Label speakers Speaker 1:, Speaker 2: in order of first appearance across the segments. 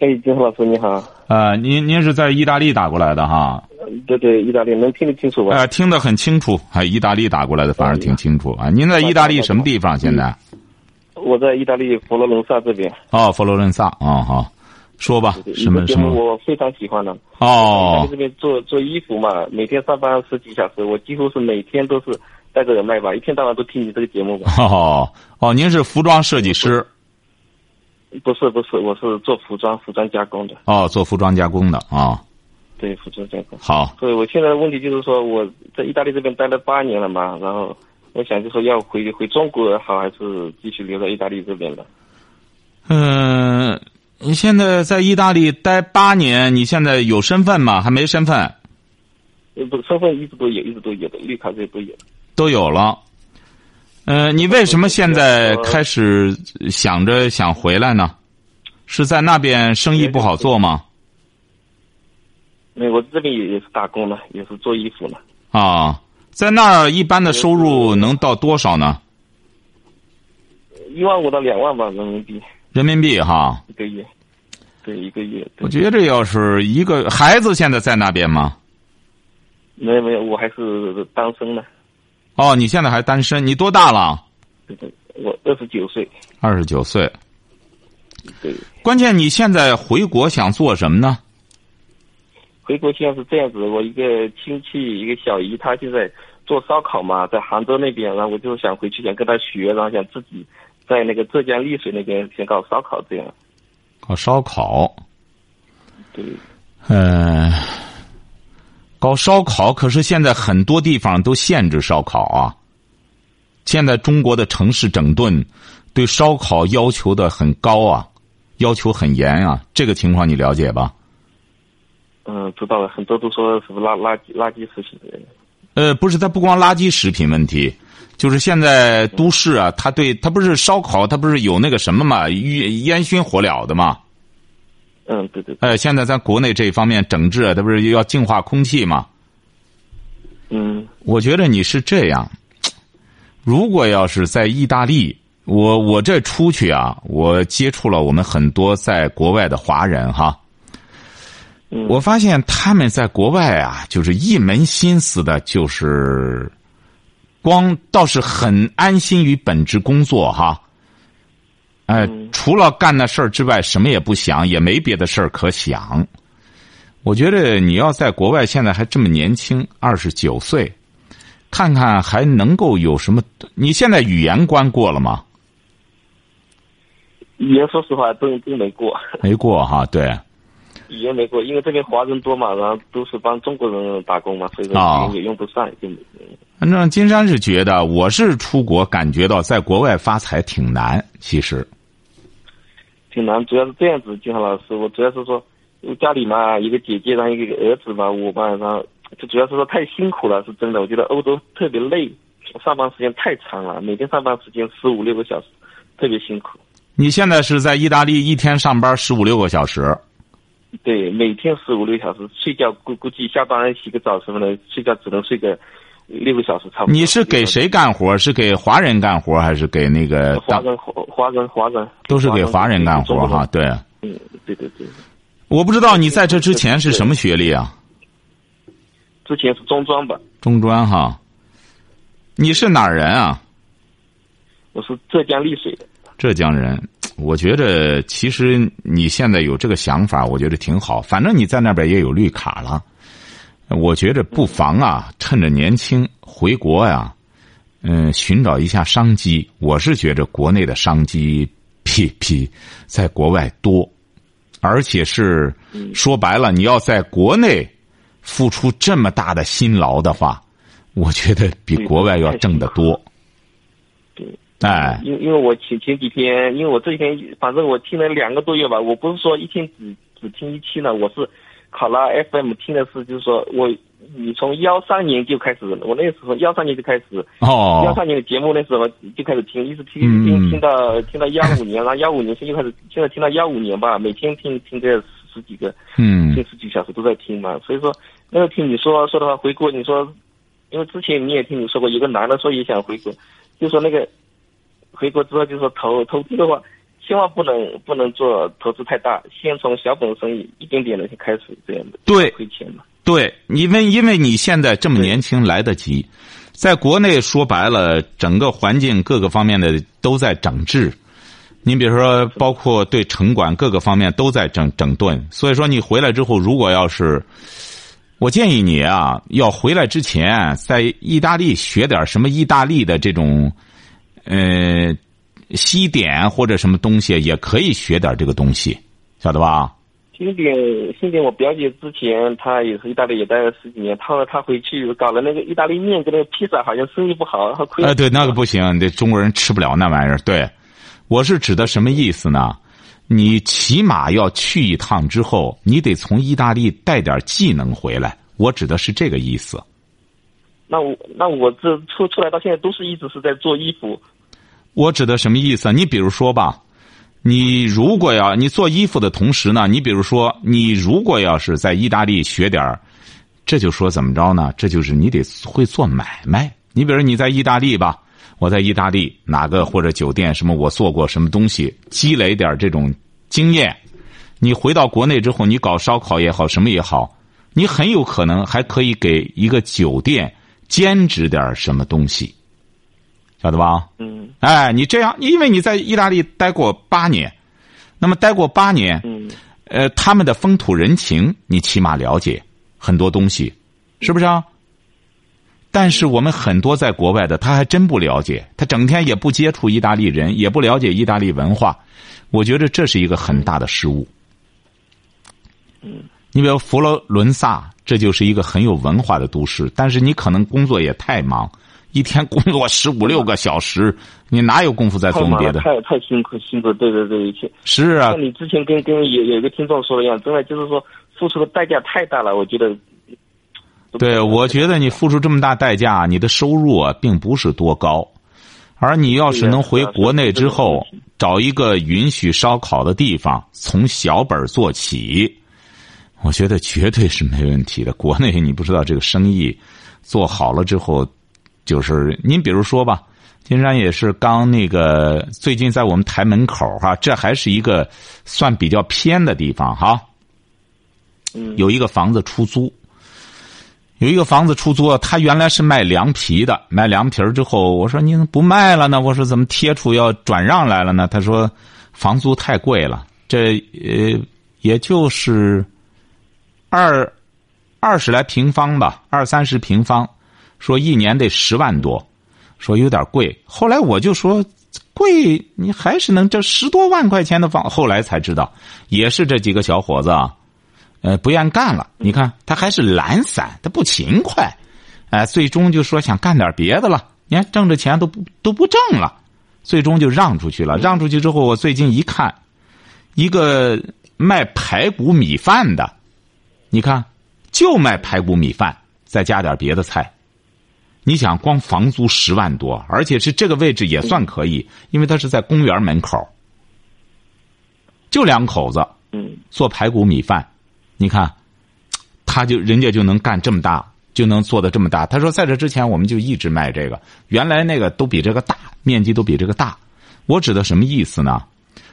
Speaker 1: 哎，金山老师你好。
Speaker 2: 呃，您您是在意大利打过来的哈？
Speaker 1: 对对，意大利能听得清楚吧？
Speaker 2: 呃，听得很清楚。还意大利打过来的，反而挺清楚啊。您在意大利什么地方？现在？
Speaker 1: 我在意大利佛罗伦萨这边。
Speaker 2: 哦，佛罗伦萨啊，好。说吧，什么什么？
Speaker 1: 我非常喜欢的。
Speaker 2: 哦。
Speaker 1: 在这边做做衣服嘛，每天上班十几小时，我几乎是每天都是带着耳麦吧，一天到晚都听你这个节目吧。
Speaker 2: 哦哦，您是服装设计师？
Speaker 1: 不是不是，我是做服装服装加工的。
Speaker 2: 哦，做服装加工的啊。
Speaker 1: 对，服装加工。
Speaker 2: 好。
Speaker 1: 所以我现在的问题就是说，我在意大利这边待了八年了嘛，然后我想就说要回回中国好，还是继续留在意大利这边的？
Speaker 2: 嗯。你现在在意大利待八年，你现在有身份吗？还没身份？
Speaker 1: 呃，不，身份一直都有，一直都有的，绿卡这些都有。
Speaker 2: 都有了。呃，你为什么现在开始想着想回来呢？是在那边生意不好做吗？
Speaker 1: 没，我这边也也是打工了，也是做衣服了。
Speaker 2: 啊，在那儿一般的收入能到多少呢？
Speaker 1: 一万五到两万吧，人民币。
Speaker 2: 人民币哈。
Speaker 1: 一个月。对一个月，
Speaker 2: 我觉得要是一个孩子现在在那边吗？
Speaker 1: 没有没有，我还是单身呢。
Speaker 2: 哦，你现在还单身？你多大了？
Speaker 1: 我二十九岁。
Speaker 2: 二十九岁。
Speaker 1: 对。
Speaker 2: 关键你现在回国想做什么呢？
Speaker 1: 回国现在是这样子，我一个亲戚，一个小姨，她现在做烧烤嘛，在杭州那边，然后我就想回去，想跟她学，然后想自己在那个浙江丽水那边先搞烧烤这样。
Speaker 2: 搞烧烤，
Speaker 1: 对，
Speaker 2: 嗯，搞烧烤，可是现在很多地方都限制烧烤啊。现在中国的城市整顿，对烧烤要求的很高啊，要求很严啊。这个情况你了解吧？
Speaker 1: 嗯，知道了，很多都说什么垃垃圾垃圾食品。
Speaker 2: 呃，不是，它不光垃圾食品问题。就是现在都市啊，他对他不是烧烤，他不是有那个什么嘛，烟烟熏火燎的嘛。
Speaker 1: 嗯，对对。
Speaker 2: 哎，现在咱国内这方面整治，这不是要净化空气吗？
Speaker 1: 嗯。
Speaker 2: 我觉得你是这样，如果要是在意大利，我我这出去啊，我接触了我们很多在国外的华人哈。
Speaker 1: 嗯。
Speaker 2: 我发现他们在国外啊，就是一门心思的，就是。光倒是很安心于本职工作哈，哎，除了干那事儿之外，什么也不想，也没别的事儿可想。我觉得你要在国外现在还这么年轻，二十九岁，看看还能够有什么？你现在语言关过了吗？
Speaker 1: 语言说实话都都没过，
Speaker 2: 没过哈，对。
Speaker 1: 语言没过，因为这边华人多嘛，然后都是帮中国人打工嘛，所以说语言也用不上，就。
Speaker 2: 反正金山是觉得，我是出国感觉到在国外发财挺难，其实。
Speaker 1: 挺难，主要是这样子，金浩老师，我主要是说，家里嘛，一个姐姐，然后一个儿子嘛，我嘛，然后就主要是说太辛苦了，是真的。我觉得欧洲特别累，上班时间太长了，每天上班时间十五六个小时，特别辛苦。
Speaker 2: 你现在是在意大利，一天上班十五六个小时。
Speaker 1: 对，每天十五六小时，睡觉估估计下班洗个澡什么的，睡觉只能睡个六个小时，差不多。
Speaker 2: 你是给谁干活？是给华人干活，还是给那个？
Speaker 1: 华人，华人，华人。
Speaker 2: 都是给华人干活哈，对。
Speaker 1: 嗯，对对对。
Speaker 2: 我不知道你在这之前是什么学历啊？
Speaker 1: 之前是中专吧。
Speaker 2: 中专哈。你是哪儿人啊？
Speaker 1: 我是浙江丽水的。
Speaker 2: 浙江人。我觉得其实你现在有这个想法，我觉得挺好。反正你在那边也有绿卡了，我觉着不妨啊，趁着年轻回国呀，嗯，寻找一下商机。我是觉着国内的商机比比在国外多，而且是说白了，你要在国内付出这么大的辛劳的话，我觉得比国外要挣得多。哎，
Speaker 1: 因因为我前前几天，因为我这几天反正我听了两个多月吧，我不是说一天只只听一期呢，我是考拉 FM 听的是，就是说我你从幺三年就开始，我那时候幺三年就开始，
Speaker 2: 哦，
Speaker 1: 幺三年的节目那时候就开始听，一直听
Speaker 2: 嗯。
Speaker 1: 听听到听到幺五年，然后幺五年现在开始，现在听到幺五年吧，每天听听这十几个，
Speaker 2: 嗯。
Speaker 1: 听十几个小时都在听嘛，所以说那个听你说说的话回国，你说，因为之前你也听你说过，有个男的说也想回国，就说那个回国之后就说投投资的话，千万不能不能做投资太大，先从小本生意一点点的去开始，这样的
Speaker 2: 对
Speaker 1: 亏钱嘛。
Speaker 2: 对，因为因为你现在这么年轻来得及，在国内说白了，整个环境各个方面的都在整治。你比如说，包括对城管各个方面都在整整顿，所以说你回来之后，如果要是，我建议你啊，要回来之前在意大利学点什么意大利的这种，呃，西点或者什么东西，也可以学点这个东西，晓得吧？
Speaker 1: 西点，西点，我表姐之前她也是意大利也待了十几年，她说她回去搞了那个意大利面跟那个披萨，好像生意不好，然后亏。
Speaker 2: 哎，对，那个不行，这中国人吃不了那玩意儿。对，我是指的什么意思呢？你起码要去一趟之后，你得从意大利带点技能回来。我指的是这个意思。
Speaker 1: 那我那我这出出来到现在都是一直是在做衣服，
Speaker 2: 我指的什么意思？你比如说吧，你如果要你做衣服的同时呢，你比如说你如果要是在意大利学点儿，这就说怎么着呢？这就是你得会做买卖。你比如你在意大利吧，我在意大利哪个或者酒店什么，我做过什么东西，积累点这种经验。你回到国内之后，你搞烧烤也好，什么也好，你很有可能还可以给一个酒店兼职点什么东西，晓得吧？
Speaker 1: 嗯
Speaker 2: 哎，你这样，因为你在意大利待过八年，那么待过八年，
Speaker 1: 嗯
Speaker 2: 呃，他们的风土人情你起码了解很多东西，是不是啊？但是我们很多在国外的，他还真不了解，他整天也不接触意大利人，也不了解意大利文化，我觉得这是一个很大的失误。
Speaker 1: 嗯
Speaker 2: 你比如佛罗伦萨，这就是一个很有文化的都市，但是你可能工作也太忙，一天工作十五六个小时，你哪有功夫再
Speaker 1: 太忙了，
Speaker 2: 琢磨别的？
Speaker 1: 太太辛苦辛苦，对对对，一切。
Speaker 2: 是啊
Speaker 1: 像，你之前跟跟有有一个听众说的一样，真的就是说付出的代价太大了，我觉得。
Speaker 2: 对，我觉得你付出这么大代价，你的收入啊并不是多高，而你要是能回国内之后找一个允许烧烤的地方，从小本做起，我觉得绝对是没问题的。国内你不知道这个生意做好了之后，就是您比如说吧，金山也是刚那个最近在我们台门口哈、这还是一个算比较偏的地方哈、
Speaker 1: 嗯
Speaker 2: 有一个房子出租。有一个房子出租，他原来是卖凉皮的，卖凉皮儿之后，我说你怎么不卖了呢？我说怎么贴出要转让来了呢？他说房租太贵了，这呃也就是二二十来平方吧，二三十平方，说一年得十万多，说有点贵。后来我就说贵，你还是能这十多万块钱的房。后来才知道，也是这几个小伙子啊。呃，不愿干了。你看，他还是懒散，他不勤快，哎、最终就说想干点别的了。你看挣着钱都不都不挣了，最终就让出去了。让出去之后，我最近一看，一个卖排骨米饭的，你看，就卖排骨米饭，再加点别的菜。你想，光房租十万多，而且是这个位置也算可以，因为他是在公园门口，就两口子
Speaker 1: 嗯
Speaker 2: 做排骨米饭。你看，他就人家就能干这么大，就能做的这么大。他说，在这之前我们就一直卖这个，原来那个都比这个大，面积都比这个大。我指的什么意思呢？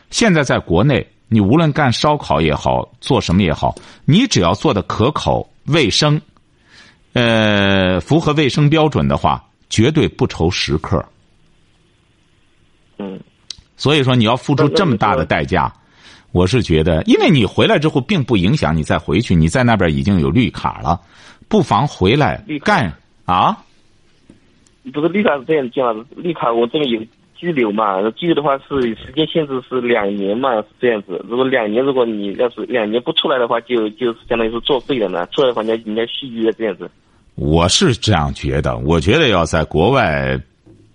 Speaker 2: 现在在国内，你无论干烧烤也好，做什么也好，你只要做的可口、卫生，呃，符合卫生标准的话，绝对不愁食客。
Speaker 1: 嗯
Speaker 2: 所以说，你要付出这么大的代价，我是觉得，因为你回来之后，并不影响你再回去，你在那边已经有绿卡了，不妨回来
Speaker 1: 绿
Speaker 2: 干啊。
Speaker 1: 不是绿卡是这样讲的，绿卡我这边有居留嘛，拘留的话是时间限制是两年嘛，是这样子。如果两年，如果你要是两年不出来的话，就就是相当于是作废了呢。出来的话，你要你要续约这样子。
Speaker 2: 我是这样觉得，我觉得要在国外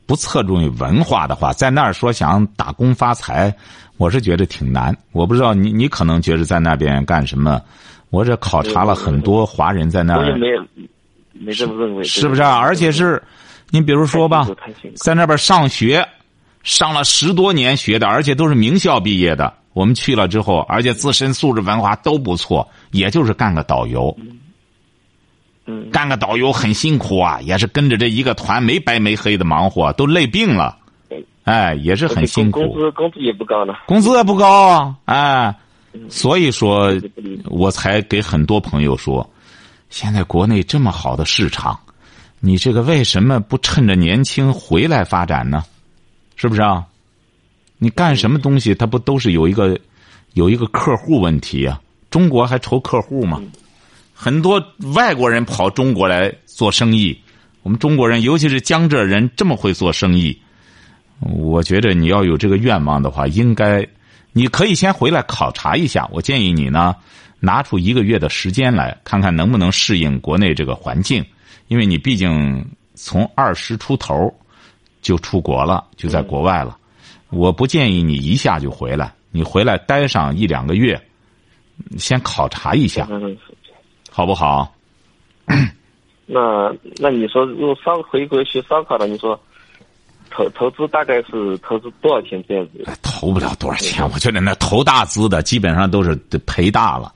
Speaker 2: 不侧重于文化的话，在那儿说想打工发财，我是觉得挺难。我不知道你，你可能觉得在那边干什么，我这考察了很多华人在那儿，
Speaker 1: 我也没没这么认为，
Speaker 2: 是不是啊？而且是，你比如说吧，在那边上学，上了十多年学的，而且都是名校毕业的。我们去了之后，而且自身素质文化都不错，也就是干个导游。
Speaker 1: 嗯，
Speaker 2: 干个导游很辛苦啊，也是跟着这一个团没白没黑的忙活，都累病了。哎，也是很辛苦。
Speaker 1: 工资工资也不高呢。
Speaker 2: 工资也不高啊，哎，所以说，我才给很多朋友说，现在国内这么好的市场，你这个为什么不趁着年轻回来发展呢？是不是啊？你干什么东西，它不都是有一个有一个客户问题啊？中国还愁客户吗？很多外国人跑中国来做生意，我们中国人，尤其是江浙人，这么会做生意。我觉得你要有这个愿望的话，应该，你可以先回来考察一下。我建议你呢，拿出一个月的时间来看看能不能适应国内这个环境，因为你毕竟从二十出头就出国了，就在国外了。我不建议你一下就回来，你回来待上一两个月，先考察一下，好不好？
Speaker 1: 那那你说，如果烧回国去烧烤的，你说？投投资大概是投资多少钱这样子？
Speaker 2: 投不了多少钱，我觉得那投大资的基本上都是赔大了。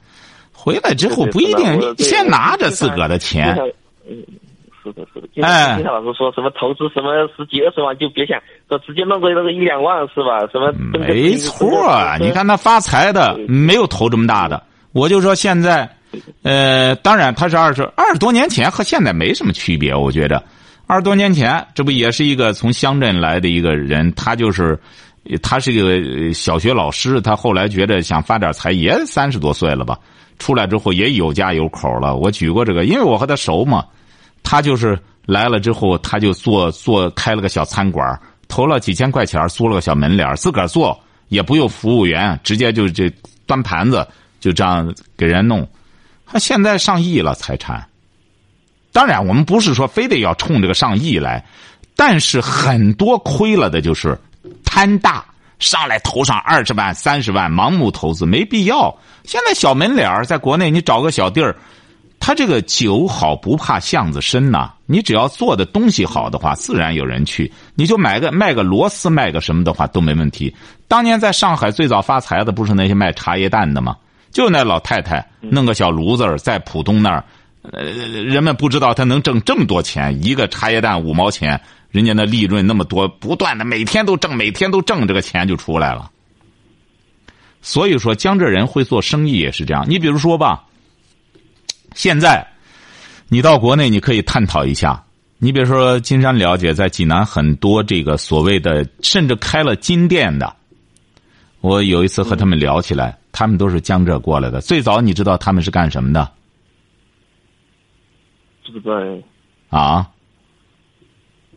Speaker 2: 回来之后不一定，你先拿着自个的钱。
Speaker 1: 嗯，是的，是的。哎，金老师说什么投资什么十几二十万就别想，说直接弄个那个一两万是吧？什么？
Speaker 2: 没错，啊你看他发财的没有投这么大的。我就说现在，呃，当然他是二十二十多年前和现在没什么区别，我觉得。二十多年前，这不也是一个从乡镇来的一个人？他就是，他是一个小学老师。他后来觉得想发点财，也三十多岁了吧？出来之后也有家有口了。我举过这个，因为我和他熟嘛。他就是来了之后，他就做做开了个小餐馆，投了几千块钱租了个小门脸自个儿做，也不用服务员，直接就这端盘子，就这样给人弄。他现在上亿了财产。当然，我们不是说非得要冲这个上亿来，但是很多亏了的就是贪大，上来投上二十万、三十万，盲目投资没必要。现在小门脸在国内你找个小地儿，他这个酒好不怕巷子深呐。你只要做的东西好的话，自然有人去。你就买个卖个螺丝，卖个什么的话都没问题。当年在上海最早发财的不是那些卖茶叶蛋的吗？就那老太太弄个小炉子在浦东那儿。呃，人们不知道他能挣这么多钱，一个茶叶蛋五毛钱，人家那利润那么多，不断的每天都挣，每天都挣，这个钱就出来了。所以说，江浙人会做生意也是这样。你比如说吧，现在你到国内，你可以探讨一下。你比如说，金山了解，在济南很多这个所谓的，甚至开了金店的，我有一次和他们聊起来，他们都是江浙过来的。最早你知道他们是干什么的？
Speaker 1: 不知道
Speaker 2: 啊，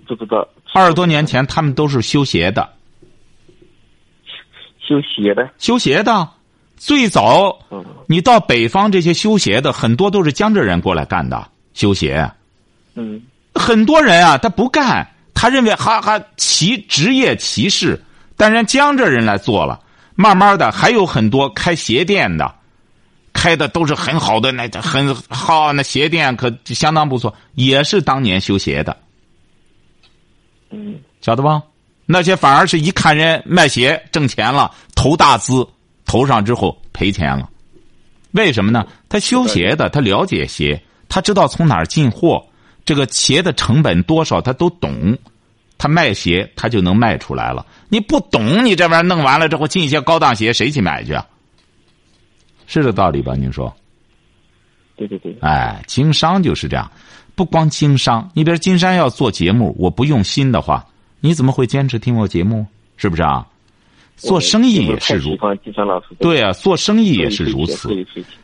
Speaker 1: 不知道。
Speaker 2: 二十多年前，他们都是修鞋的。
Speaker 1: 修鞋的，
Speaker 2: 修鞋的，最早，你到北方这些修鞋的，很多都是江浙人过来干的修鞋。
Speaker 1: 嗯，
Speaker 2: 很多人啊，他不干，他认为哈哈歧职业歧视，但人江浙人来做了，慢慢的还有很多开鞋店的。开的都是很好的，那很好，那鞋店可相当不错，也是当年修鞋的。
Speaker 1: 嗯，
Speaker 2: 晓得吧？那些反而是一看人卖鞋挣钱了，投大资，投上之后赔钱了。为什么呢？他修鞋的，他了解鞋，他知道从哪儿进货，这个鞋的成本多少他都懂，他卖鞋他就能卖出来了。你不懂，你这玩意儿弄完了之后进一些高档鞋，谁去买去啊？是这道理吧？您说，
Speaker 1: 对对对。
Speaker 2: 哎，经商就是这样，不光经商。你比如金山要做节目，我不用心的话，你怎么会坚持听我节目？是不是啊？做生意也是如
Speaker 1: 金山老师。
Speaker 2: 对啊，做生意也是如此。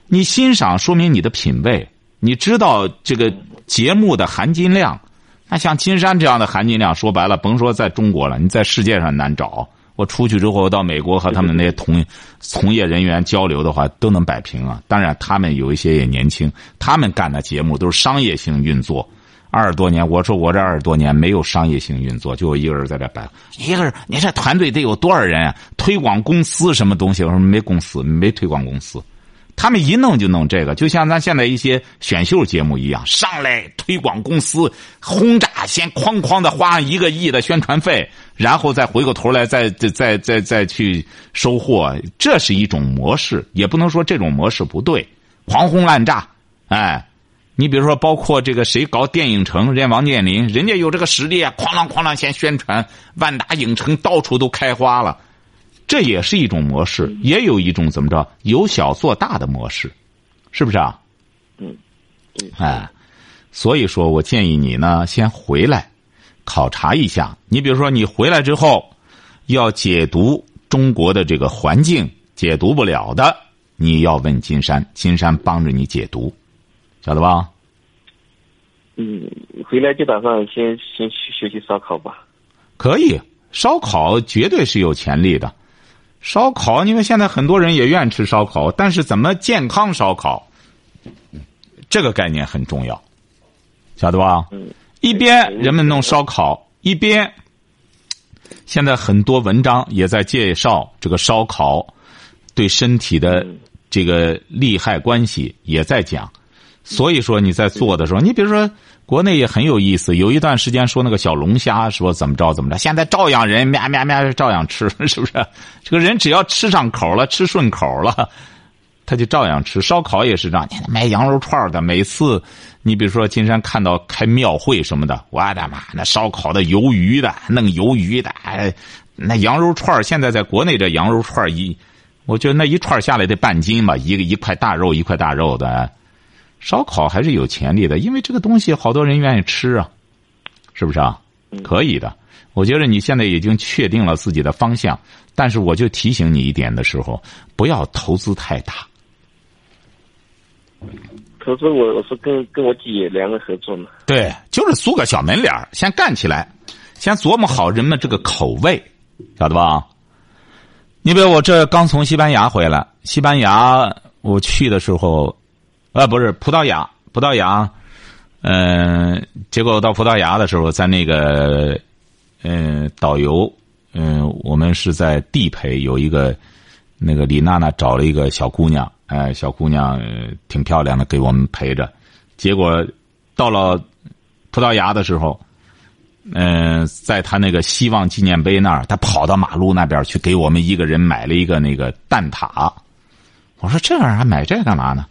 Speaker 2: 你欣赏说明你的品味，你知道这个节目的含金量。那像金山这样的含金量，说白了，甭说在中国了，你在世界上难找。我出去之后到美国和他们那些同从业人员交流的话，都能摆平啊。当然，他们有一些也年轻，他们干的节目都是商业性运作。二十多年，我说我这二十多年没有商业性运作，就我一个人在这摆。一个人，你这团队得有多少人啊？推广公司什么东西？我说没公司，没推广公司，他们一弄就弄这个，就像咱现在一些选秀节目一样，上来推广公司轰炸，先哐哐的花一个亿的宣传费，然后再回过头来再再再再再去收获，这是一种模式，也不能说这种模式不对，狂轰滥炸，哎。你比如说，包括这个谁搞电影城，人家王健林，人家有这个实力啊，哐啷哐啷先宣传，万达影城到处都开花了，这也是一种模式，也有一种怎么着由小做大的模式，是不是啊？
Speaker 1: 嗯，
Speaker 2: 哎，所以说我建议你呢，先回来考察一下。你比如说，你回来之后要解读中国的这个环境，解读不了的，你要问金山，金山帮着你解读。晓得吧？
Speaker 1: 嗯，回来就打算先先学习烧烤吧。
Speaker 2: 可以，烧烤绝对是有潜力的。烧烤，因为现在很多人也愿意吃烧烤，但是怎么健康烧烤，这个概念很重要，晓得吧？
Speaker 1: 嗯。
Speaker 2: 一边人们弄烧烤，一边现在很多文章也在介绍这个烧烤对身体的这个利害关系，也在讲。所以说你在做的时候，你比如说国内也很有意思，有一段时间说那个小龙虾说怎么着怎么着，现在照样人咩咩咩照样吃，是不是？这个人只要吃上口了，吃顺口了，他就照样吃。烧烤也是这样，卖羊肉串的，每次你比如说金山看到开庙会什么的，我的妈，那烧烤的鱿鱼的，弄鱿鱼的，哎，那羊肉串现在在国内这羊肉串一，我觉得那一串下来得半斤吧，一个一块大肉一块大肉的。烧烤还是有潜力的，因为这个东西好多人愿意吃啊，是不是啊？可以的。我觉得你现在已经确定了自己的方向，但是我就提醒你一点的时候，不要投资太大。
Speaker 1: 投资我我是跟跟我姐两个合作嘛。
Speaker 2: 对，就是租个小门脸先干起来，先琢磨好人们这个口味，晓得吧？你比如我这刚从西班牙回来，西班牙我去的时候。啊，不是葡萄牙，葡萄牙，嗯，结果到葡萄牙的时候，在那个，嗯，导游，嗯，我们是在地陪，有一个，那个李娜娜找了一个小姑娘，哎，小姑娘挺漂亮的，给我们陪着。结果到了葡萄牙的时候，嗯，在他那个希望纪念碑那儿，他跑到马路那边去，给我们一个人买了一个那个蛋挞。我说这玩意儿还买这干嘛呢？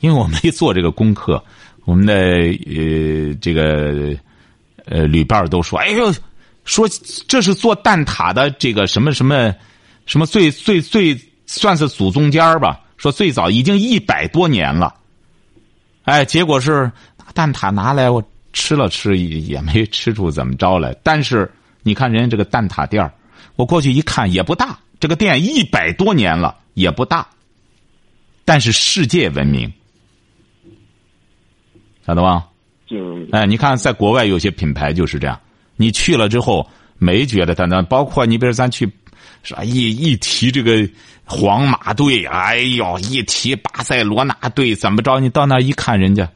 Speaker 2: 因为我没做这个功课，我们的呃这个呃旅伴都说：“哎呦，说这是做蛋挞的这个什么什么什么最最最算是祖宗间儿吧？说最早已经一百多年了。”哎，结果是蛋挞拿来我吃了吃也没吃出怎么着来。但是你看人家这个蛋挞店我过去一看也不大，这个店一百多年了也不大，但是世界闻名。晓得吧？哎，你看，在国外有些品牌就是这样。你去了之后，没觉得它那，包括你比如咱去，啥？一一提这个皇马队，哎呦，一提巴塞罗那队，怎么着？你到那一看，人家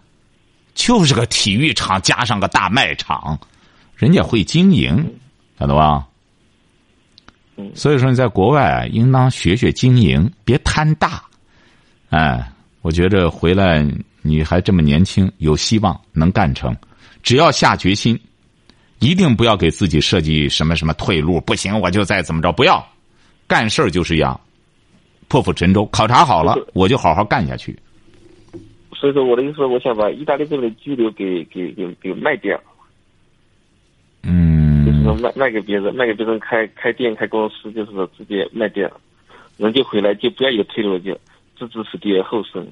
Speaker 2: 就是个体育场加上个大卖场，人家会经营，晓得吧？所以说你在国外应当学学经营，别贪大。哎，我觉着回来。你还这么年轻，有希望能干成，只要下决心，一定不要给自己设计什么什么退路。不行，我就再怎么着，不要干事儿就是要破釜沉舟。考察好了，我就好好干下去。
Speaker 1: 所以说，我的意思，我想把意大利这边的居留给给给给卖掉。
Speaker 2: 嗯。
Speaker 1: 就是说卖卖给别人，卖给别人开开店开公司，就是说直接卖掉，人就回来就不要有退路，就置之死地而后生。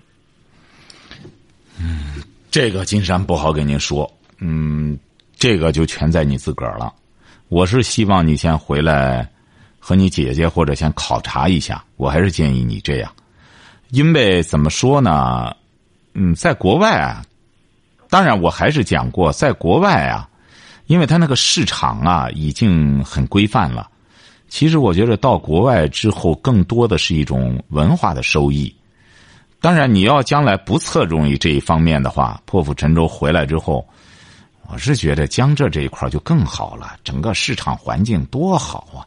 Speaker 2: 嗯，这个金山不好跟您说。嗯，这个就全在你自个儿了。我是希望你先回来和你姐姐或者先考察一下。我还是建议你这样，因为怎么说呢？嗯，在国外啊，当然我还是讲过，在国外啊，因为他那个市场啊已经很规范了。其实我觉得到国外之后，更多的是一种文化的收益。当然，你要将来不侧重于这一方面的话，破釜沉舟回来之后，我是觉得江浙这一块就更好了。整个市场环境多好啊，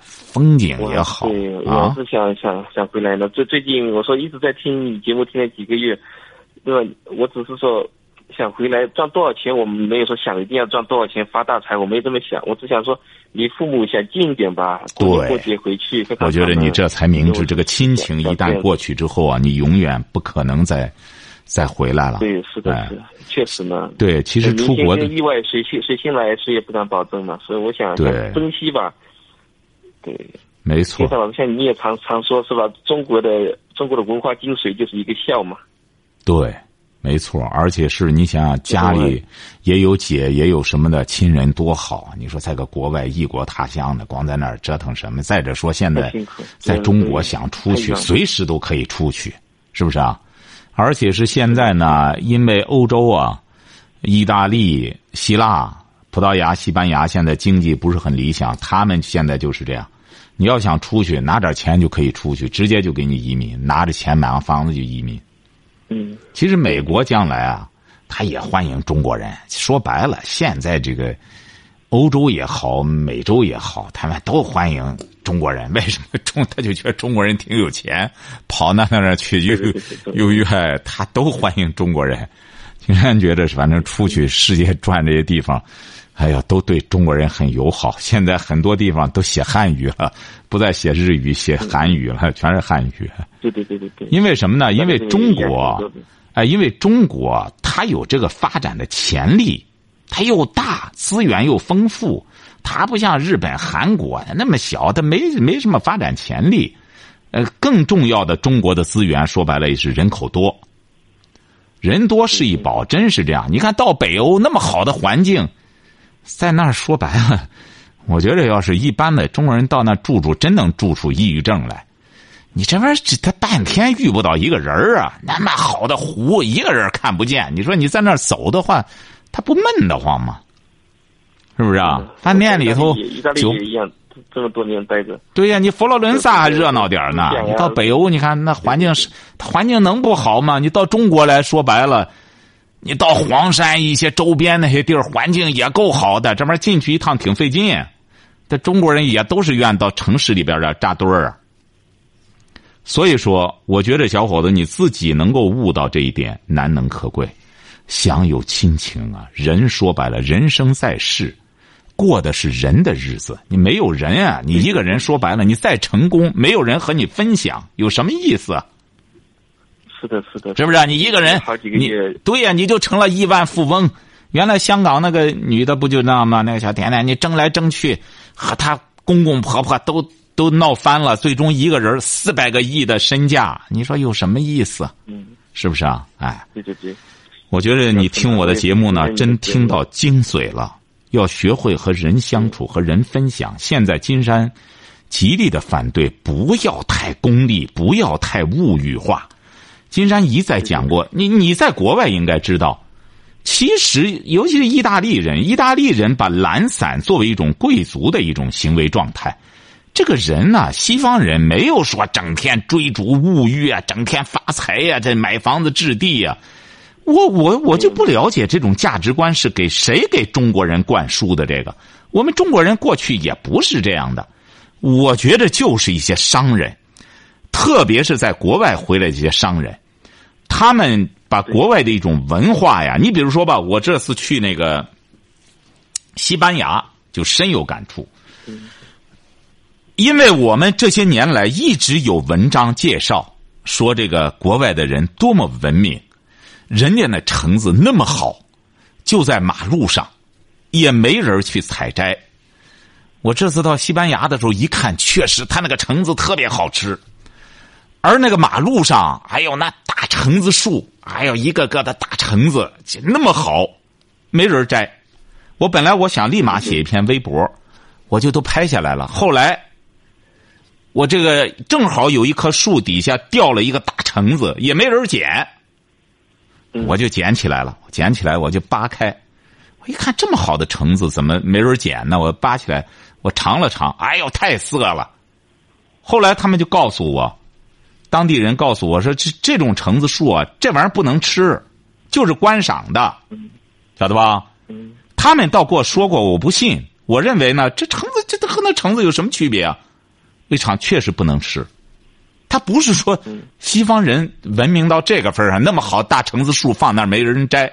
Speaker 2: 风景也好
Speaker 1: 对，我
Speaker 2: 啊。
Speaker 1: 是想想想回来的。最最近我说一直在听你节目，听了几个月，对吧？我只是说想回来赚多少钱，我们没有说想一定要赚多少钱发大财，我没这么想。我只想说离父母想近一点吧，过
Speaker 2: 对
Speaker 1: 年过节回去
Speaker 2: 我觉得你这才明智，这个亲情一旦过
Speaker 1: 去，
Speaker 2: 之后啊，你永远不可能再再回来了。
Speaker 1: 对，是的，
Speaker 2: 哎
Speaker 1: 是的，确实呢。
Speaker 2: 对，其实出国的
Speaker 1: 意外谁先谁先来，谁也不敢保证嘛。所以我想
Speaker 2: 对
Speaker 1: 想分析吧。对，
Speaker 2: 没错
Speaker 1: 像你也常常说是吧？中国的中国的文化精髓就是一个笑嘛。
Speaker 2: 对，没错，而且是你想想，家里也有姐，也有什么的亲人，多好啊！你说在个国外异国他乡的，光在那儿折腾什么？再者说，现在在中国想出去，随时都可以出去，是不是啊？而且是现在呢，因为欧洲啊，意大利、希腊、葡萄牙、西班牙现在经济不是很理想，他们现在就是这样。你要想出去，拿点钱就可以出去，直接就给你移民，拿着钱买完房子就移民。
Speaker 1: 嗯，
Speaker 2: 其实美国将来啊，他也欢迎中国人。说白了，现在这个欧洲也好，美洲也好，他们都欢迎中国人。为什么中他就觉得中国人挺有钱，跑那那那去又又又哎他都欢迎中国人。竟然觉得是反正出去世界转这些地方，哎呀，都对中国人很友好。现在很多地方都写汉语了，不再写日语，写韩语了，全是汉语。
Speaker 1: 对对对对对。
Speaker 2: 因为什么呢？因为中国哎，因为中国它有这个发展的潜力，它又大，资源又丰富，它不像日本、韩国那么小，它没没什么发展潜力。呃，更重要的，中国的资源说白了也是人口多，人多是一宝，真是这样。你看到北欧那么好的环境，在那儿说白了，我觉得要是一般的中国人到那住住，真能住出抑郁症来。你这玩意儿，这他半天遇不到一个人儿啊！那么好的湖，一个人看不见。你说你在那儿走的话，他不闷得慌吗？是不是啊？饭店里头
Speaker 1: 意大利
Speaker 2: 酒
Speaker 1: 也一样，这么多年待着。
Speaker 2: 对呀、你佛罗伦萨还热闹点儿呢你到北欧，你看那环境是，环境能不好吗？你到中国来说白了，你到黄山一些周边那些地儿，环境也够好的。这玩意儿进去一趟挺费劲，这中国人也都是愿意到城市里边儿扎堆儿啊。所以说，我觉得小伙子你自己能够悟到这一点，难能可贵。享有亲情啊，人说白了，人生在世，过的是人的日子。你没有人啊，你一个人说白了，你再成功，没有人和你分享，有什么意思啊？
Speaker 1: 是的，是的，
Speaker 2: 是不是啊？你一个人
Speaker 1: 好几，个
Speaker 2: 你
Speaker 1: 月
Speaker 2: 对呀、你就成了亿万富翁。原来香港那个女的不就那样吗？那个小甜甜，你争来争去，和她公公婆婆都都闹翻了，最终一个人四百个亿的身价，你说有什么意思？
Speaker 1: 嗯，
Speaker 2: 是不是啊？哎，
Speaker 1: 对对对，
Speaker 2: 我觉得你听我的节目呢，
Speaker 1: 嗯
Speaker 2: 真听到精髓了。要学会和人相处，和人分享。现在金山极力的反对，不要太功利，不要太物欲化。金山一再讲过，你你在国外应该知道，其实尤其是意大利人，意大利人把懒散作为一种贵族的一种行为状态。这个人呐、西方人没有说整天追逐物欲啊，整天发财呀、这买房子置地呀、我我我就不了解这种价值观是给谁给中国人灌输的。这个我们中国人过去也不是这样的，我觉得就是一些商人，特别是在国外回来这些商人，他们把国外的一种文化呀，你比如说吧，我这次去那个西班牙就深有感触。因为我们这些年来一直有文章介绍说这个国外的人多么文明，人家那橙子那么好，就在马路上，也没人去采摘。我这次到西班牙的时候一看，确实他那个橙子特别好吃，而那个马路上还有那大橙子树，还有一个个的大橙子，那么好，没人摘。我本来我想立马写一篇微博，我就都拍下来了。后来。我这个正好有一棵树底下掉了一个大橙子，也没人捡，我就捡起来了。捡起来我就扒开，我一看这么好的橙子怎么没人捡呢？我扒起来，我尝了尝，哎呦太涩了。后来他们就告诉我，当地人告诉我说，这这种橙子树啊，这玩意儿不能吃，就是观赏的，晓得吧？他们倒给我说过，我不信。我认为呢，这橙子这和那橙子有什么区别啊？胃肠确实不能吃。他不是说西方人文明到这个份上，那么好大橙子树放那儿没人摘，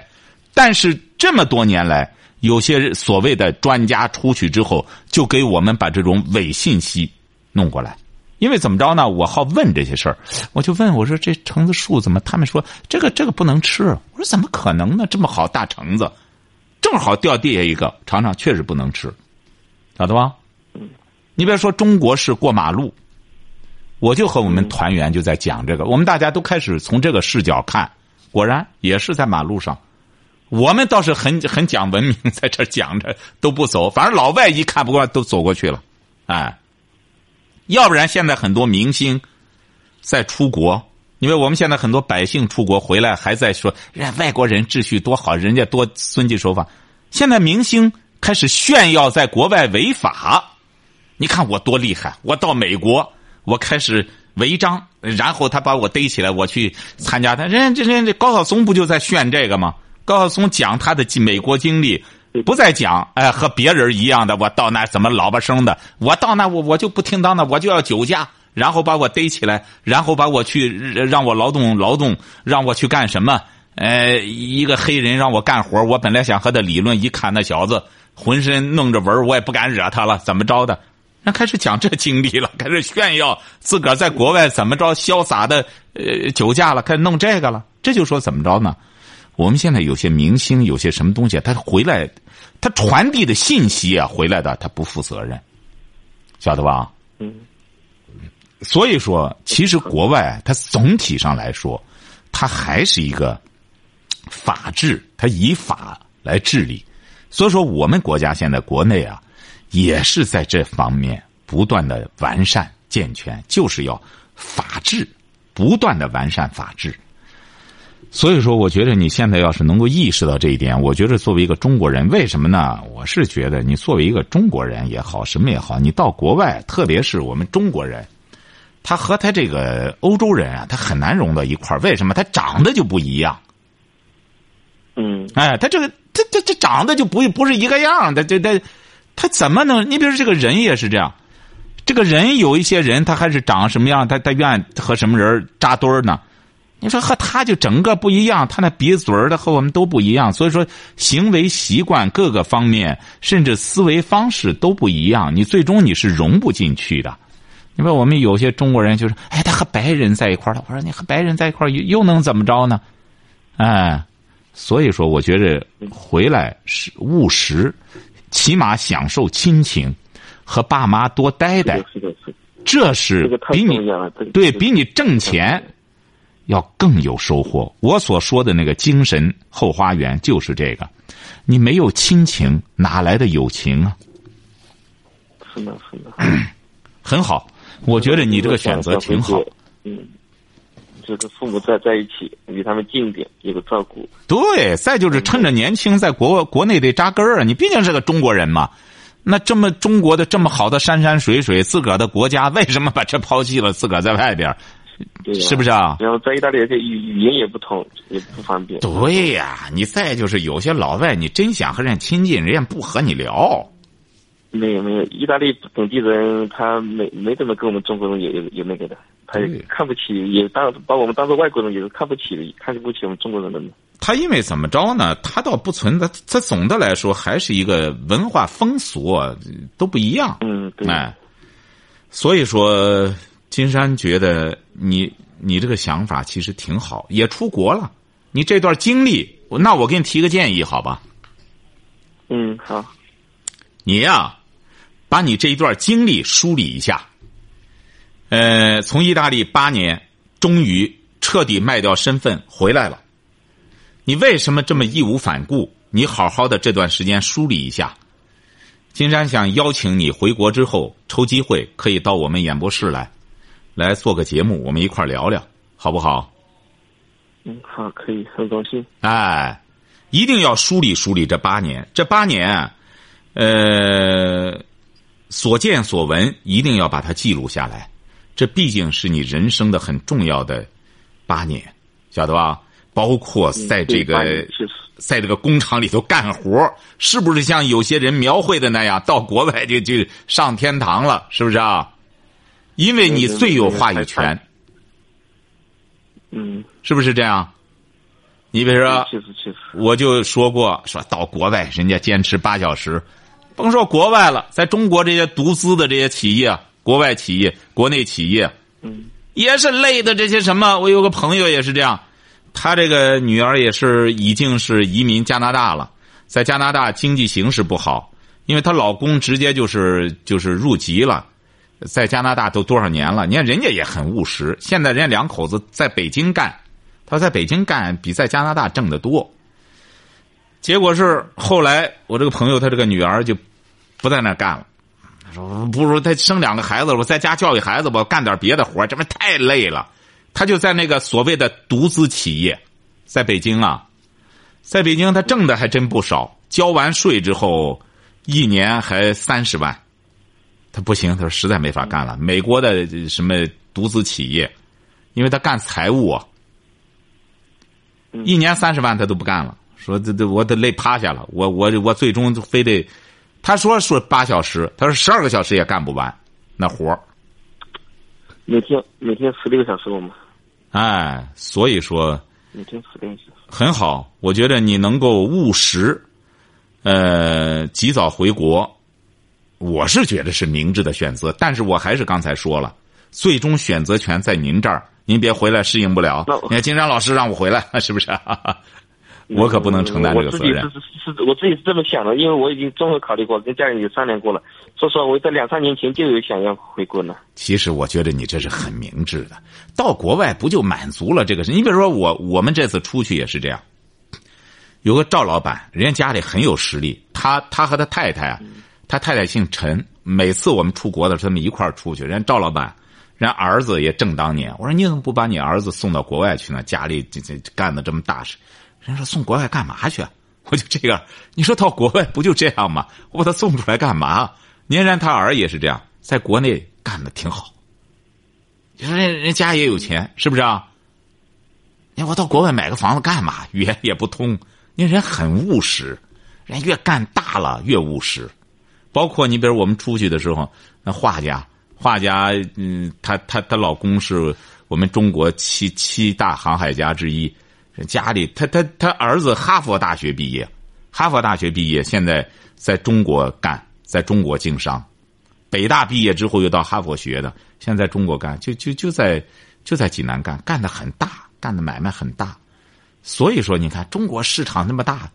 Speaker 2: 但是这么多年来，有些所谓的专家出去之后，就给我们把这种伪信息弄过来。因为怎么着呢？我好问这些事儿，我就问我说：“这橙子树怎么？”他们说：“这个这个不能吃。”我说：“怎么可能呢？这么好大橙子，正好掉地下一个，尝尝确实不能吃，晓得吧？你别说中国是过马路，我就和我们团员就在讲这个，我们大家都开始从这个视角看，果然也是在马路上，我们倒是很很讲文明，在这讲着都不走，反正老外一看不惯都走过去了，哎。要不然，现在很多明星在出国，因为我们现在很多百姓出国回来，还在说人外国人秩序多好，人家多遵纪守法。现在明星开始炫耀在国外违法，你看我多厉害！我到美国，我开始违章，然后他把我逮起来，我去参加他。人家这人这高晓松不就在炫这个吗？高晓松讲他的美国经历。不再讲，哎，和别人一样的，我到那怎么老婆生的？我到那我我就不听当的，我就要酒驾，然后把我逮起来，然后把我去让我劳动劳动，让我去干什么？呃，一个黑人让我干活，我本来想和他理论，一看那小子浑身弄着纹，我也不敢惹他了，怎么着的？那开始讲这经历了，开始炫耀自个儿在国外怎么着潇洒的，呃，酒驾了，开始弄这个了，这就说怎么着呢？我们现在有些明星，有些什么东西，他回来，他传递的信息啊，回来的他不负责任，晓得吧？
Speaker 1: 嗯。
Speaker 2: 所以说，其实国外它总体上来说，它还是一个法治，它以法来治理。所以说，我们国家现在国内啊，也是在这方面不断的完善健全，就是要法治，不断的完善法治。所以说，我觉得你现在要是能够意识到这一点，我觉得作为一个中国人，为什么呢？我是觉得你作为一个中国人也好，什么也好，你到国外，特别是我们中国人，他和他这个欧洲人啊，他很难融到一块儿。为什么？他长得就不一样。
Speaker 1: 嗯。
Speaker 2: 哎，他这个，他他这长得就不不是一个样的，这这，他怎么能？你比如说这个人也是这样，这个人有一些人他还是长什么样，他他愿和什么人扎堆儿呢？你说和他就整个不一样，他那鼻子嘴儿的和我们都不一样，所以说行为习惯各个方面，甚至思维方式都不一样，你最终你是融不进去的。你说我们有些中国人就是，哎，他和白人在一块儿了，我说你和白人在一块儿又又能怎么着呢？哎，所以说我觉着回来是务实，起码享受亲情，和爸妈多待待，这是比你对比你挣钱。要更有收获。我所说的那个精神后花园就是这个，你没有亲情，哪来的友情啊？
Speaker 1: 是的，是的，
Speaker 2: 很好。我觉得你这个选择挺好。
Speaker 1: 嗯，就是父母在在一起，离他们近一点，有个照顾。
Speaker 2: 对，再就是趁着年轻，在国国内得扎根儿啊！你毕竟是个中国人嘛。那这么中国的这么好的山山水水，自个儿的国家为什么把这抛弃了？自个儿在外边？是不是啊？
Speaker 1: 然后在意大利，这语语言也不通，也不方便。
Speaker 2: 对呀，你再就是有些老外，你真想和人家亲近，人家不和你聊。
Speaker 1: 没有没有，意大利本地人他没没怎么跟我们中国人有有有那个的，他也看不起，也当把我们当做外国人，也是看不起的，看不起我们中国人的。
Speaker 2: 他因为怎么着呢？他倒不存在，他总的来说还是一个文化风俗都不一样。
Speaker 1: 嗯，对。
Speaker 2: 哎，所以说。金山觉得你你这个想法其实挺好，也出国了，你这段经历，那我给你提个建议，好吧？
Speaker 1: 嗯，好。
Speaker 2: 你呀，把你这一段经历梳理一下。呃，从意大利八年，终于彻底卖掉身份回来了。你为什么这么义无反顾？你好好的这段时间梳理一下。金山想邀请你回国之后，抽机会可以到我们演播室来。来做个节目，我们一块聊聊，好不好？
Speaker 1: 嗯，好，可以，很高兴。
Speaker 2: 哎，一定要梳理梳理这八年，这八年，呃，所见所闻，一定要把它记录下来。这毕竟是你人生的很重要的八年，晓得吧？包括在这个在这个工厂里头干活，是不是像有些人描绘的那样，到国外就就上天堂了？是不是啊？因为你最有话语权，
Speaker 1: 嗯，
Speaker 2: 是不是这样？你比如说，我就说过，说到国外人家坚持八小时，甭说国外了，在中国这些独资的这些企业，国外企业、国内企业，
Speaker 1: 嗯。
Speaker 2: 也是累的。这些什么，我有个朋友也是这样，他这个女儿也是已经是移民加拿大了，在加拿大经济形势不好，因为她老公直接就是就是入籍了，在加拿大都多少年了？你看人家也很务实，现在人家两口子在北京干，他在北京干比在加拿大挣得多。结果是后来我这个朋友他这个女儿就不在那干了。他说：“不如他生两个孩子，我在家教育孩子吧，干点别的活这不太累了。”他就在那个所谓的独资企业，在北京啊，在北京他挣的还真不少，交完税之后，一年还三十万。他不行，他说实在没法干了。美国的什么独资企业，因为他干财务一年三十万他都不干了，说这这我得累趴下了，我我我最终非得，他说说八小时，他说十二个小时也干不完那活儿。
Speaker 1: 每天每天十六个小时我们，
Speaker 2: 哎，所以说
Speaker 1: 每天十六个小时，
Speaker 2: 很好，我觉得你能够务实，呃，及早回国，我是觉得是明智的选择。但是我还是刚才说了，最终选择权在您这儿，您别回来适应不了。你看金山老师让我回来，是不是？我可不能承担这个责任
Speaker 1: 我自。己是是是，我自己是这么想的，因为我已经综合考虑过，跟家人也商量过了。说实话，我在两三年前就有想要回国呢。
Speaker 2: 其实我觉得你这是很明智的，到国外不就满足了这个事？你比如说我，我们这次出去也是这样。有个赵老板，人家家里很有实力，他他和他太太啊，他太太姓陈，每次我们出国的时候，他们一块儿出去。人家赵老板，人家儿子也正当年，我说你怎么不把你儿子送到国外去呢？家里这这干的这么大事，人家说送国外干嘛去？我就这个，你说到国外不就这样吗？我把他送出来干嘛？您然他儿也是这样，在国内干的挺好。你说人人家也有钱，是不是啊？你我到国外买个房子干嘛？语言也不通，你人很务实，人越干大了越务实。包括你比如我们出去的时候，那画家，画家，嗯，她她她老公是我们中国七七大航海家之一，家里他他他儿子哈佛大学毕业，哈佛大学毕业，现在在中国干，在中国经商。北大毕业之后又到哈佛学的，现在中国干，就就就在就在济南干，干的很大，干的买卖很大。所以说，你看中国市场那么大，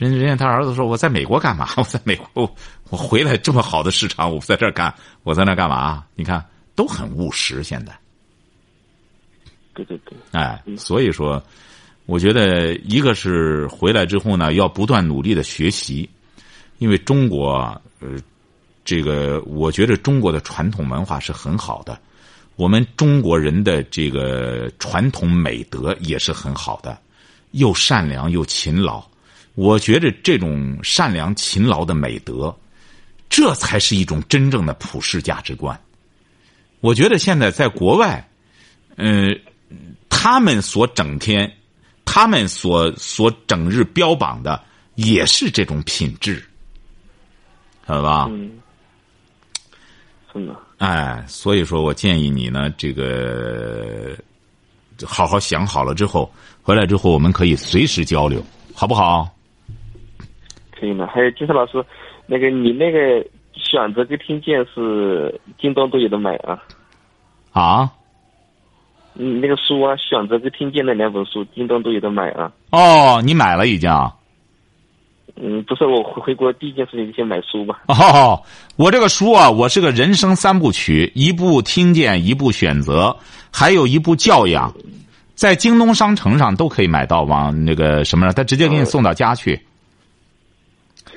Speaker 2: 人人家他儿子说我在美国干嘛？我在美国，我回来这么好的市场，我在这儿干，我在那干嘛？你看都很务实，现在。
Speaker 1: 对对对，
Speaker 2: 哎，所以说，我觉得一个是回来之后呢，要不断努力的学习，因为中国呃，这个我觉得中国的传统文化是很好的，我们中国人的这个传统美德也是很好的，又善良又勤劳。我觉得这种善良勤劳的美德，这才是一种真正的普世价值观。我觉得现在在国外，嗯、他们所整天，他们所所整日标榜的也是这种品质，晓得吧？
Speaker 1: 嗯，真的，
Speaker 2: 哎，所以说我建议你呢，这个好好想好了之后，回来之后我们可以随时交流，好不好？
Speaker 1: 可以吗？还有金山老师，那个你那个选择跟听见是京东都有的买啊。
Speaker 2: 啊？
Speaker 1: 你，那个书啊，选择跟听见那两本书，京东都有的买啊。
Speaker 2: 哦，你买了已经？
Speaker 1: 嗯，不是，我回回国第一件事情就先买书吧。
Speaker 2: 哦，我这个书啊，我是个人生三部曲，一部听见，一部选择，还有一部教养，在京东商城上都可以买到，往那个什么上，他直接给你送到家去。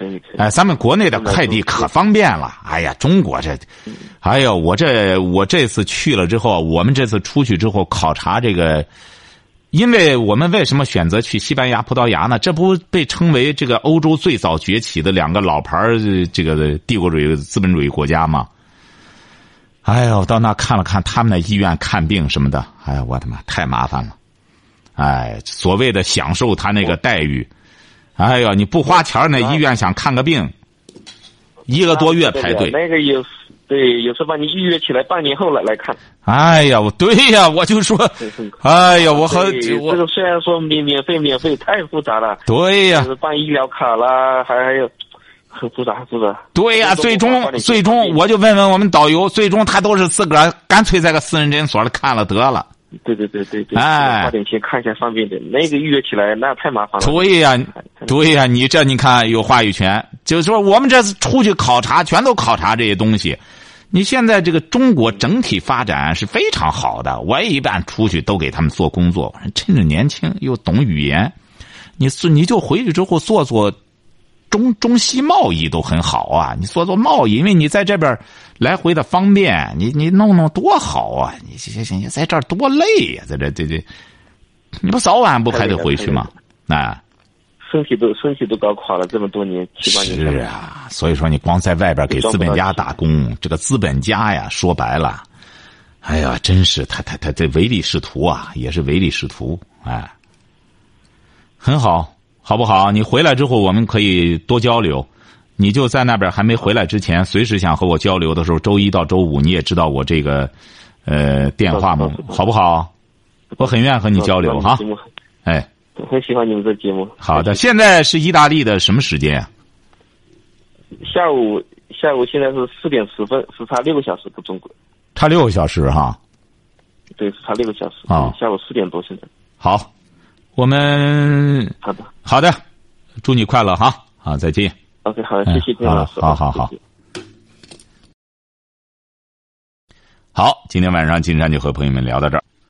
Speaker 1: 可以可以。
Speaker 2: 哎，咱们国内的快递可方便了。哎呀，中国这，哎呦，我这我这次去了之后，我们这次出去之后考察这个，因为我们为什么选择去西班牙、葡萄牙呢？这不被称为这个欧洲最早崛起的两个老牌儿这个帝国主义资本主义国家吗？哎呦，到那看了看他们的医院看病什么的，哎呀，我的妈，太麻烦了。哎，所谓的享受他那个待遇，哎呦，你不花钱儿那医院想看个病，一个多月排队。
Speaker 1: 那个有，对，有时候把你预约起来，半年后来来看。
Speaker 2: 哎呀，我对呀，我就说，哎呀，我和
Speaker 1: 这个虽然说免免费免费太复杂了，
Speaker 2: 对呀
Speaker 1: 就，是办医疗卡啦，还还有很复杂很复杂。
Speaker 2: 对呀，最终最终我就问问我们导游，最终他都是自个儿干脆在个私人诊所里看了得了。
Speaker 1: 对对对对对，
Speaker 2: 哎
Speaker 1: 花点钱看一下方便点，那个预约起来那太麻烦了。
Speaker 2: 对呀对呀，你这你看有话语权，就是说我们这次出去考察，全都考察这些东西。你现在这个中国整体发展是非常好的，我也一般出去都给他们做工作。趁着年轻又懂语言，你是你就回去之后做做中中西贸易都很好啊。你做做贸易，因为你在这边来回的方便，你你弄弄多好啊！你行行，你在这儿多累呀、在这这这，你不早晚不还得回去吗？啊。
Speaker 1: 身体都身体都搞垮了，这么多年七八年下
Speaker 2: 是。啊，所以说你光在外边给资本家打工，这个资本家呀，说白了，哎呀，真是他他他这唯利是图啊，也是唯利是图，哎，很好，好不好？你回来之后，我们可以多交流。你就在那边还没回来之前，随时想和我交流的时候，周一到周五你也知道我这个呃电话嘛
Speaker 1: 好
Speaker 2: 不好？我很愿意和你交流哈哎，
Speaker 1: 很喜欢你们这节目。
Speaker 2: 好的，现在是意大利的什么时间啊？
Speaker 1: 下午下午现在是四点十分，时差六个小时不中国。
Speaker 2: 差六个小时哈。
Speaker 1: 对，时差六个小时。
Speaker 2: 啊
Speaker 1: 下午四点多现在。
Speaker 2: 好，我们
Speaker 1: 好的
Speaker 2: 好的，祝你快乐哈！好，再见。
Speaker 1: ，OK，好的，
Speaker 2: 嗯
Speaker 1: 谢谢丁老师。
Speaker 2: 好好好
Speaker 1: 谢谢
Speaker 2: 好，今天晚上金山就和朋友们聊到这儿。